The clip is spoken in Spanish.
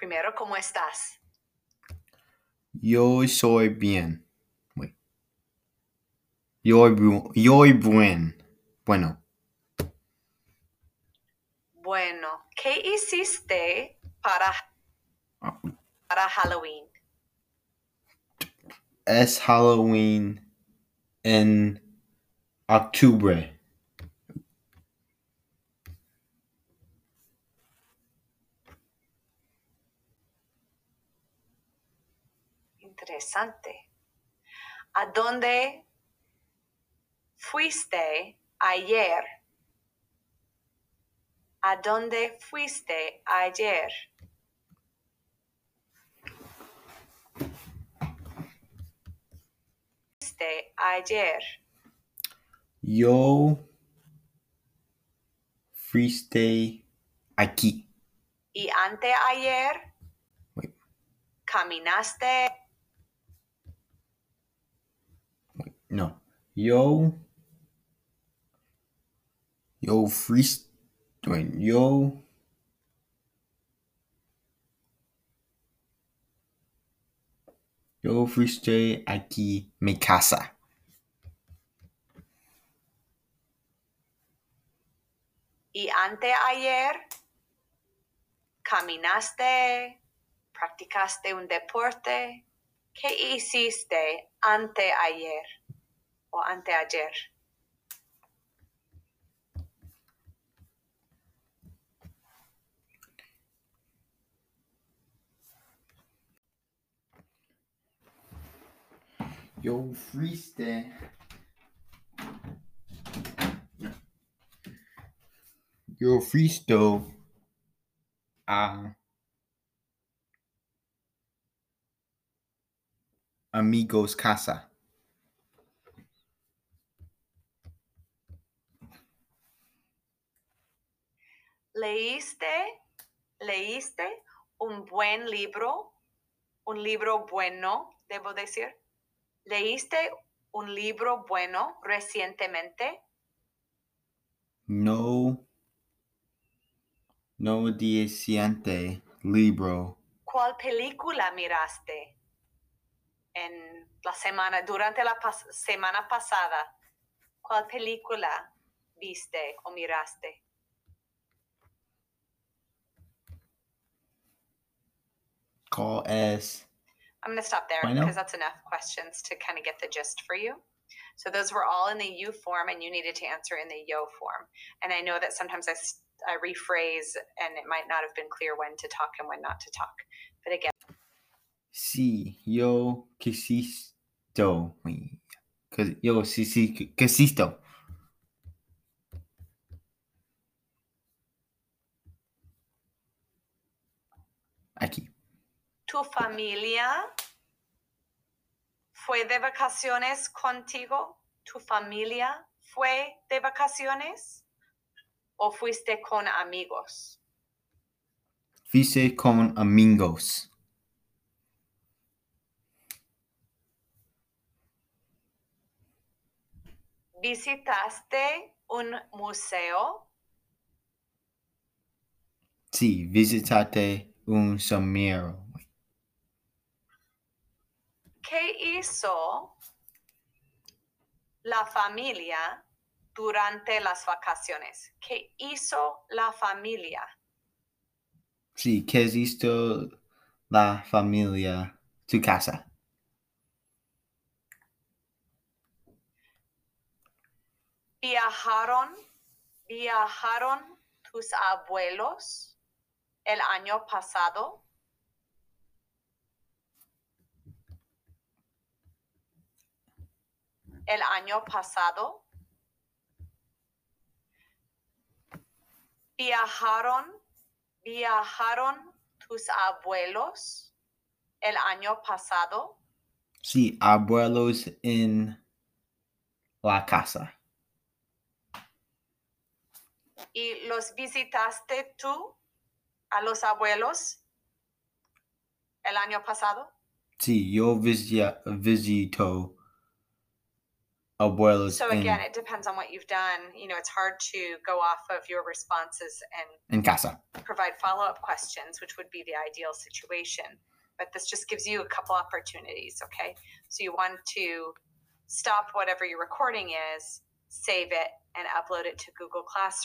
Primero, ¿cómo estás? Yo soy bien. Wait. Yo, yo buen. Bueno. Bueno, ¿qué hiciste para, para Halloween? Es Halloween en octubre. Interesante. ¿A dónde fuiste ayer? ¿A dónde fuiste ayer? Fuiste ayer. Yo fuiste aquí. Y anteayer Wait. caminaste No. Yo. Yo. Yo. Yo fuiste aquí mi casa. y anteayer caminaste, practicaste un deporte. ¿Qué hiciste anteayer o anteayer? Yo fuiste. Yo fuiste a amigos casa. ¿Leíste, leíste un buen libro? Un libro bueno, debo decir. ¿Leíste un libro bueno recientemente? No. No diciente libro. ¿Cuál película miraste en la semana, durante la pas- semana pasada? ¿Cuál película viste o miraste? Call es. I'm going to stop there because that's enough questions to kind of get the gist for you. So those were all in the you form, and you needed to answer in the yo form. And I know that sometimes I, I rephrase, and it might not have been clear when to talk and when not to talk. But again, Sí, yo quisisto. Yo sí que- quisisto. Aquí. ¿Tu familia fue de vacaciones contigo? ¿Tu familia fue de vacaciones? ¿O fuiste con amigos? Fice con amigos. ¿Visitaste un museo? Sí, visitate un sombrero. ¿Qué hizo la familia durante las vacaciones? ¿Qué hizo la familia? Sí, ¿qué esto? La familia, tu casa. ¿Viajaron, viajaron tus abuelos el año pasado? El año pasado. ¿Viajaron, viajaron tus abuelos el año pasado? Sí, abuelos en la casa. ¿Y los visitaste tú a los abuelos el año pasado? Sí, yo visi- So again, it depends on what you've done. You know, it's hard to go off of your responses and en casa. provide follow-up questions, which would be the ideal situation. But this just gives you a couple opportunities, okay? So you want to stop whatever your recording is, save it, and upload it to Google Classroom.